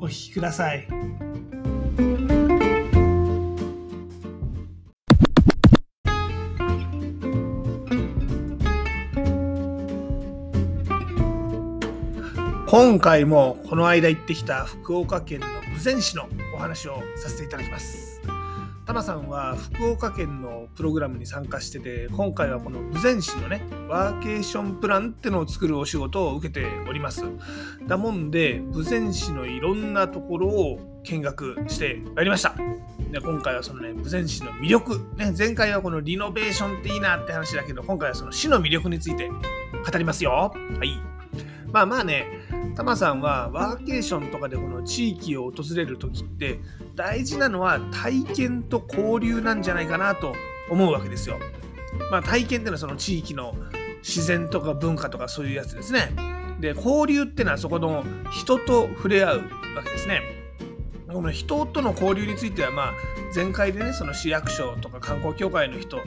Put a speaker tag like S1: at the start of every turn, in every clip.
S1: お聞きください。今回もこの間行ってきた福岡県の豊前市のお話をさせていただきます。タマさんは福岡県のプログラムに参加してて今回はこの豊前市のねワーケーションプランってのを作るお仕事を受けております。だもんで豊前市のいろんなところを見学してまいりました。で今回はそのね豊前市の魅力、ね、前回はこのリノベーションっていいなって話だけど今回はその市の魅力について語りますよ。はい。まあまあねタマさんはワーケーションとかでこの地域を訪れる時って大事なのは体験と交流なんじゃないかなと思うわけですよ。まあ体験っていうのはその地域の自然とか文化とかそういうやつですね。で交流っていうのはそこの人と触れ合うわけですね。この人との交流についてはまあ前回でねその市役所とか観光協会の人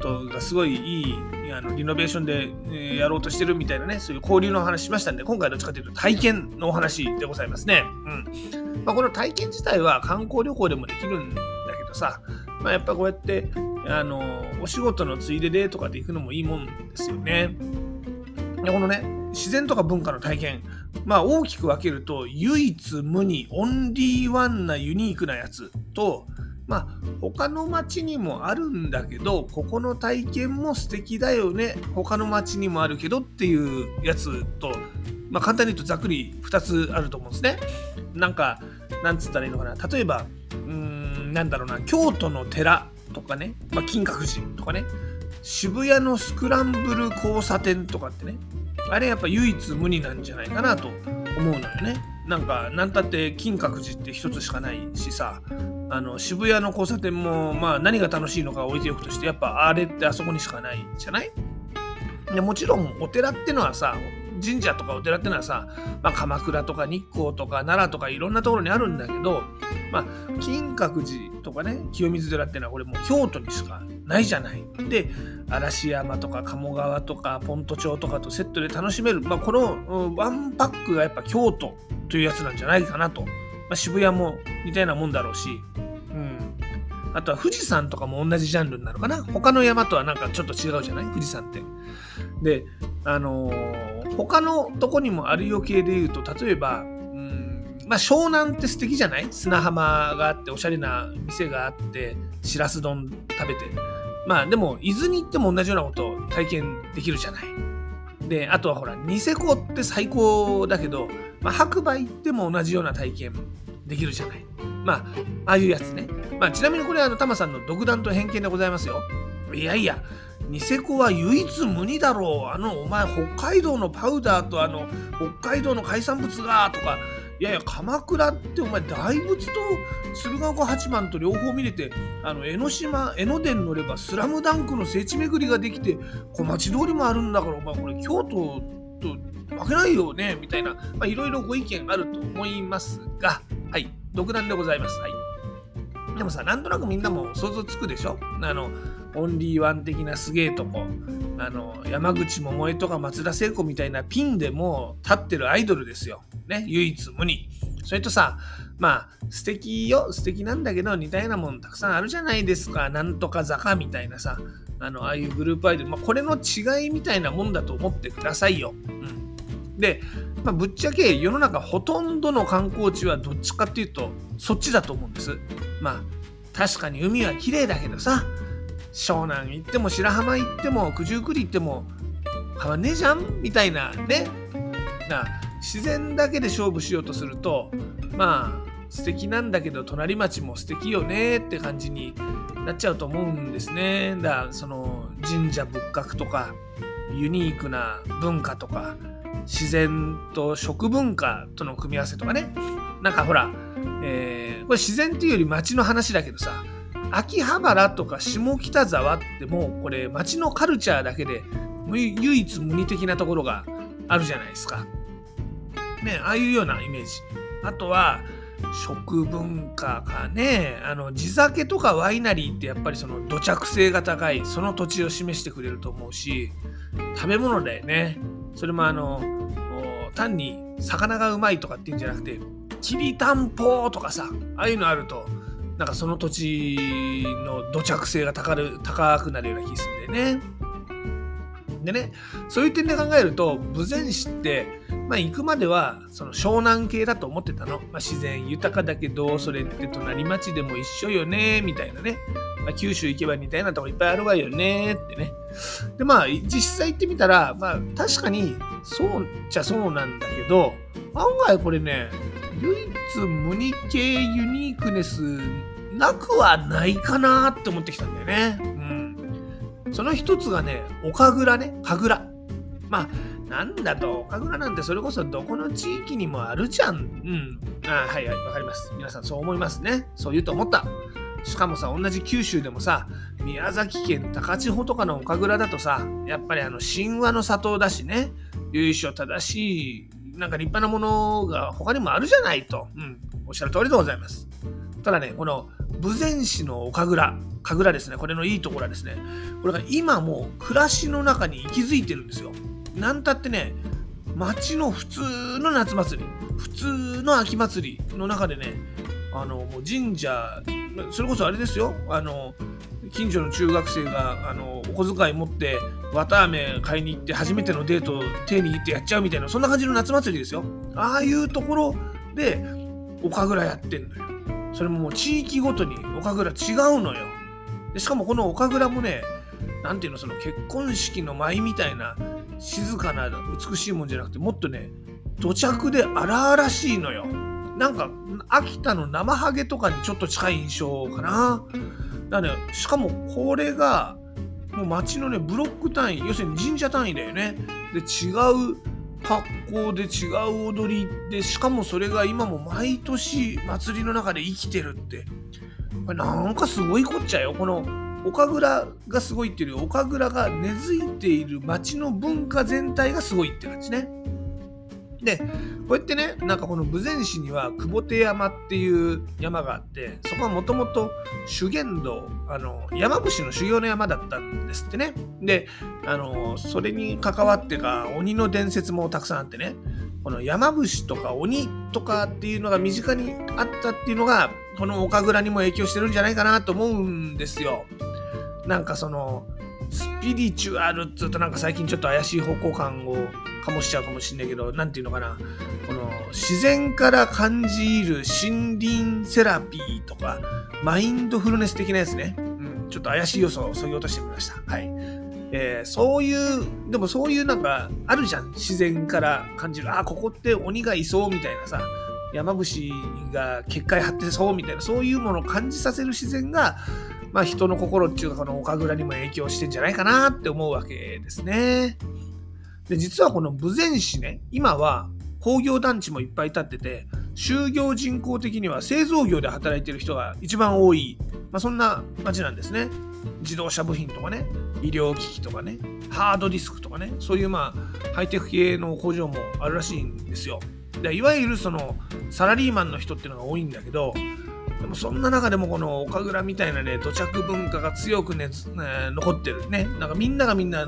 S1: とがすごいいいあのリノベーションで、えやろうとしてるみたいなねそういう交流の話しましたんで今回どっちかというと体験のお話でございますね。うんまあ、この体験自体は観光旅行でもできるんだけどさ、まあ、やっぱこうやってあのお仕事のついででとかで行くのもいいもんですよね。でこのね自然とか文化の体験まあ大きく分けると唯一無二オンリーワンなユニークなやつとまあ他の町にもあるんだけどここの体験も素敵だよね。他の町にもあるけどっていうやつとまあ簡単に言うとざっくり2つあると思うんですね。なんかなんつったらいいのかな。例えばうんなんだろうな。京都の寺とかね、まあ、金閣寺とかね。渋谷のスクランブル交差点とかってね。あれやっぱ唯一無二なんじゃないかなと思うのよね。なんかなんたって金閣寺って一つしかないしさ。あの渋谷の交差点もまあ何が楽しいのか置いておくとしてやっぱあれってあそこにしかないじゃない？でもちろんお寺ってのはさ神社とかお寺ってのはさ、まあ、鎌倉とか日光とか奈良とかいろんなところにあるんだけど、まあ、金閣寺とかね清水寺ってのはこれもう京都にしかないじゃない？で嵐山とか鴨川とかポント町とかとセットで楽しめる、まあ、このワンパックがやっぱ京都というやつなんじゃないかなと、まあ、渋谷も似たようなもんだろうし、あとは富士山とかも同じジャンルになるかな他の山とはなんかちょっと違うじゃない？富士山って。であのー他のとこにもあるよ系で言うと例えばまあ湘南って素敵じゃない？砂浜があっておしゃれな店があってしらす丼食べてまあでも伊豆に行っても同じようなことを体験できるじゃない。であとはほらニセコって最高だけど、まあ、白馬行っても同じような体験できるじゃない。まあああいうやつね。まあちなみにこれはあのタマさんの独断と偏見でございますよ。いやいやニセコは唯一無二だろう。あの、お前、北海道のパウダーとあの、北海道の海産物が、とか、いやいや、鎌倉ってお前、大仏と鶴岡八幡と両方見れて、あの、江ノ島、江ノ電乗れば、スラムダンクの聖地巡りができて、小町通りもあるんだから、お前、これ、京都と負けないよね、みたいな、まあ、いろいろご意見あると思いますが、はい、独断でございます。はい。でもさ、なんとなくみんなも想像つくでしょ？あの、オンリーワン的なすげえとこ、あの、山口百恵とか松田聖子みたいなピンでも立ってるアイドルですよ。ね、唯一無二。それとさ、まあ、素敵よ、素敵なんだけど、似たようなもんたくさんあるじゃないですか。なんとか坂みたいなさ、あの、ああいうグループアイドル、まあ、これの違いみたいなもんだと思ってくださいよ。うん。で、まあ、ぶっちゃけ世の中ほとんどの観光地はどっちかっていうと、そっちだと思うんです。まあ、確かに海は綺麗だけどさ、湘南行っても白浜行っても九十九里行っても変わんねえじゃん？みたいなね。な自然だけで勝負しようとするとまあ素敵なんだけど隣町も素敵よねって感じになっちゃうと思うんですね。だからその神社仏閣とかユニークな文化とか自然と食文化との組み合わせとかね。なんかほらえー、これ自然っていうより町の話だけどさ秋葉原とか下北沢ってもうこれ町のカルチャーだけで唯一無二的なところがあるじゃないですか。ね、ああいうようなイメージ。あとは、食文化かね、あの、地酒とかワイナリーってやっぱりその土着性が高い、その土地を示してくれると思うし、食べ物だよね。それもあの、単に魚がうまいとかっていうんじゃなくて、きりたんぽとかさ、ああいうのあると、なんかその土地の土着性が高る高くなるような気するんだよね。でね、そういう点で考えると、豊前市って、まあ、行くまではその湘南系だと思ってたの。まあ、自然豊かだけど、それって隣町でも一緒よね、みたいなね。まあ、九州行けば似たようなとこいっぱいあるわよね、ってね。で、まあ、実際行ってみたら、まあ、確かにそうっちゃそうなんだけど、案外これね、唯一無二系ユニークネスなくはないかなって思ってきたんだよね。うん。その一つがね、岡倉ね、神楽。まあ、なんだと、岡倉なんてそれこそどこの地域にもあるじゃん。うん。あはいはい、わかります。皆さんそう思いますね。そう言うと思った。しかもさ、同じ九州でもさ、宮崎県高千穂とかの岡倉だとさ、やっぱりあの神話の里だしね、由緒正しい、なんか立派なものが他にもあるじゃないと。うん。おっしゃる通りでございます。ただね、この豊前市の岡倉、神楽ですね、これのいいところはですね、これが今もう暮らしの中に息づいてるんですよ。なんたってね、町の普通の夏祭り、普通の秋祭りの中でね、あの、もう神社、それこそあれですよ、あの、近所の中学生があのお小遣い持って綿あめ買いに行って初めてのデートを手に握ってやっちゃうみたいなそんな感じの夏祭りですよ。ああいうところで岡倉やってんのよ。それももう地域ごとに岡倉違うのよ。でしかもこの岡倉もね何ていうのその結婚式の舞みたいな静かな美しいもんじゃなくてもっとね土着で荒々しいのよ。なんか秋田の生ハゲとかにちょっと近い印象かな。だね。しかもこれがもう町のねブロック単位要するに神社単位だよね。で違う格好で違う踊りでしかもそれが今も毎年祭りの中で生きてるって。これなんかすごいこっちゃよ。この岡倉がすごいっていうより岡倉が根付いている町の文化全体がすごいって感じね。でこうやってねなんかこの豊前市には久保手山っていう山があってそこはもともと修験道あの山伏の修行の山だったんですってねであのそれに関わってか鬼の伝説もたくさんあってねこの山伏とか鬼とかっていうのが身近にあったっていうのがこの岡倉にも影響してるんじゃないかなと思うんですよ。なんかそのスピリチュアルっつうとなんか最近ちょっと怪しい方向感を醸しちゃうかもしんないけど、なんていうのかな、この自然から感じる森林セラピーとか、マインドフルネス的なやつね。うん、ちょっと怪しい要素をそぎ落としてみました。はい。えー、そういう、でもそういうなんかあるじゃん。自然から感じる。あ、ここって鬼がいそうみたいなさ。山伏が結界張ってそうみたいな、そういうものを感じさせる自然が、まあ人の心っていうかこの岡倉にも影響してんじゃないかなって思うわけですね。で、実はこの豊前市ね、今は工業団地もいっぱい建ってて、就業人口的には製造業で働いてる人が一番多い、まあ、そんな街なんですね。自動車部品とかね、医療機器とかね、ハードディスクとかね、そういうまあハイテク系の工場もあるらしいんですよ。でいわゆるそのサラリーマンの人っていうのが多いんだけど、でもそんな中でもこの岡倉みたいなね、土着文化が強くね、ね残ってるね。なんかみんながみんな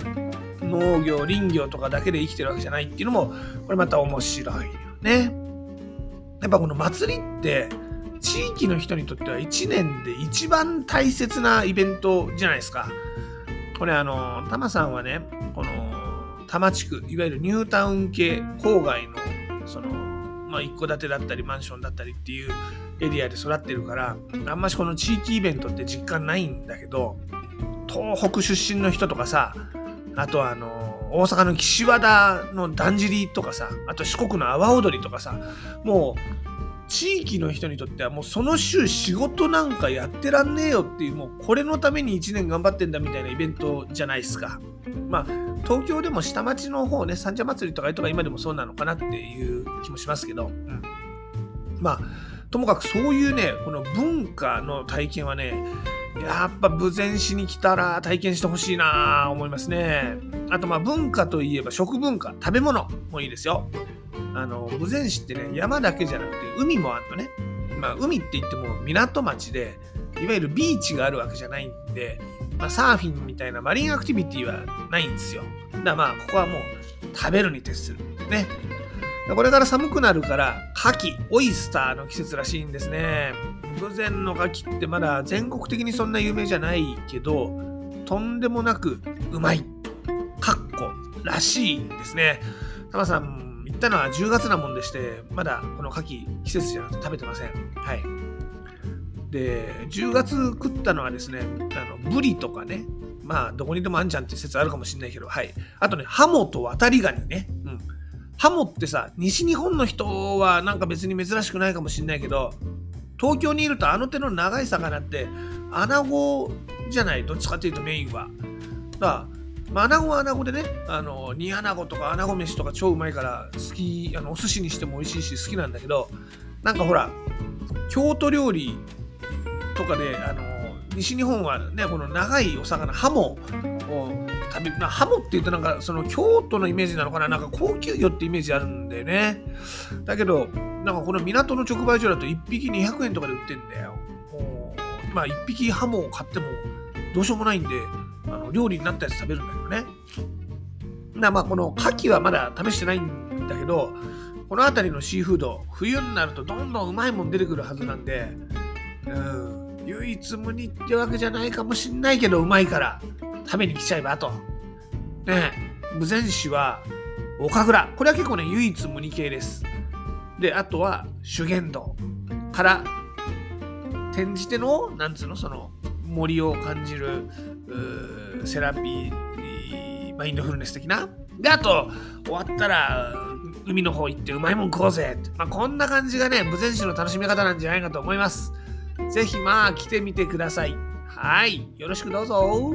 S1: 農業、林業とかだけで生きてるわけじゃないっていうのも、これまた面白いよね。やっぱこの祭りって、地域の人にとっては1年で一番大切なイベントじゃないですか。これあの、タマさんはね、この多摩地区、いわゆるニュータウン系郊外の、その、まあ、一戸建てだったりマンションだったりっていうエリアで育ってるから、あんましこの地域イベントって実感ないんだけど、東北出身の人とかさ、あとあの大阪の岸和田のだんじりとかさあと四国の阿波踊りとかさもう地域の人にとってはもうその週仕事なんかやってらんねえよっていうもうこれのために1年頑張ってんだみたいなイベントじゃないですか。まあ東京でも下町の方ね三社祭りとかとか今でもそうなのかなっていう気もしますけど、うん、まあともかくそういうね、この文化の体験はね、やっぱ豊前市に来たら体験してほしいな思いますね。あとまあ文化といえば食文化、食べ物もいいですよ。あの、豊前市ってね、山だけじゃなくて海もあるのね。まあ海って言っても港町で、いわゆるビーチがあるわけじゃないんで、まあ、サーフィンみたいなマリンアクティビティはないんですよ。だからまあここはもう食べるに徹する。ね。これから寒くなるから、牡蠣、オイスターの季節らしいんですね。豊前の牡蠣ってまだ全国的にそんな有名じゃないけど、とんでもなくうまい。かっこらしいんですね。タマさん、行ったのは10月なもんでして、まだこの牡蠣季節じゃなくて食べてません。はい。で、10月食ったのはですね、あのブリとかね、まあ、どこにでもあんじゃんって説あるかもしれないけど、はい。あとね、ハモと渡りガニね。うん。ハモってさ、西日本の人はなんか別に珍しくないかもしれないけど、東京にいるとあの手の長い魚って、アナゴじゃない、どっちかっていうとメインは。だから、まあ、アナゴはアナゴでね、あの、煮アナゴとかアナゴ飯とか超うまいから好き、あの、お寿司にしても美味しいし好きなんだけど、なんかほら、京都料理とかで、あの、西日本はね、この長いお魚、ハモを食べ、まあ、ハモって言うとなんかその京都のイメージなのかな、なんか高級魚ってイメージあるんだよね。だけど、なんかこの港の直売所だと1匹200円とかで売ってんだよ。まあ1匹ハモを買ってもどうしようもないんで、あの料理になったやつ食べるんだけどね。なまあこの牡蠣はまだ試してないんだけど、この辺りのシーフード、冬になるとどんどんうまいもん出てくるはずなんで、うん、唯一無二ってわけじゃないかもしんないけどうまいから食べに来ちゃえばと。ね無前市は岡倉。これは結構ね、唯一無二系です。で、あとは修験道から転じての、なんつうの、その森を感じるセラピー、マインドフルネス的な。で、あと、終わったら、海の方行ってうまいもん食おうぜ。まあ、こんな感じがね、無前市の楽しみ方なんじゃないかと思います。ぜひまあ来てみてください。はい、よろしくどうぞ。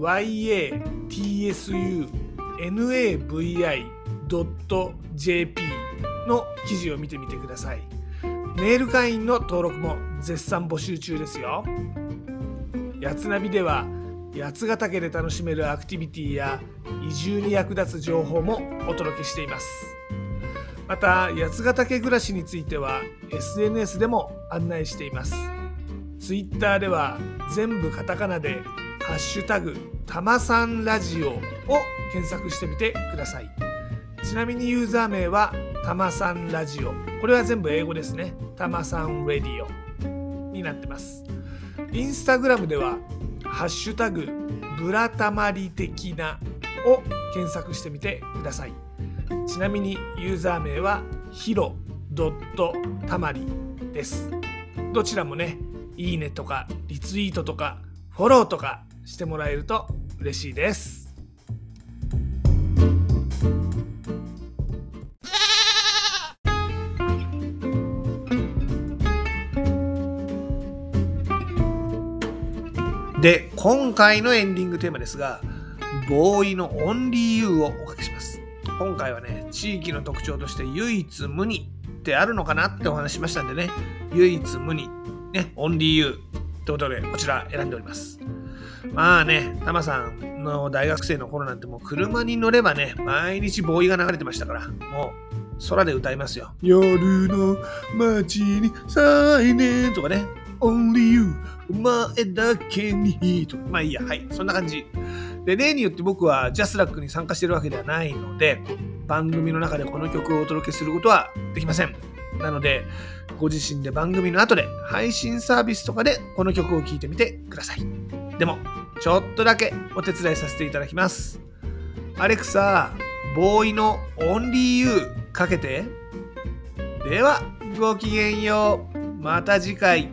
S1: yatsunavi.jp の記事を見てみてください。メール会員の登録も絶賛募集中ですよ。やつなびでは八ヶ岳で楽しめるアクティビティや移住に役立つ情報もお届けしています。また八ヶ岳暮らしについては SNS でも案内しています。ツイッターでは全部カタカナで「ハッシュタグたまさんラジオ」を検索してみてください。ちなみにユーザー名はたまさんラジオ。これは全部英語ですね。たまさんレディオになってます。インスタグラムでは「ハッシュタグブラタマリ的な」を検索してみてください。ちなみにユーザー名はヒロドットたまりです。どちらもねいいねとかリツイートとかフォローとかしてもらえると嬉しいです。で、今回のエンディングテーマですが、ボーイのオンリーユーをおかけします。今回はね、地域の特徴として唯一無二ってあるのかなってお話しましたんでね、唯一無二ね、オンリーユーってことで、こちら選んでおります。まあね、タマさんの大学生の頃なんてもう車に乗ればね、毎日ボーイが流れてましたから、もう空で歌いますよ。夜の街にサイネンとかね、Only You お前だけにとまあいいや、はい、そんな感じ。で、例によって僕はジャスラックに参加してるわけではないので、番組の中でこの曲をお届けすることはできません。なので、ご自身で番組の後で配信サービスとかでこの曲を聴いてみてください。でも、ちょっとだけお手伝いさせていただきます。アレクサ、ボーイのオンリーユーかけて。では、ごきげんよう。また次回。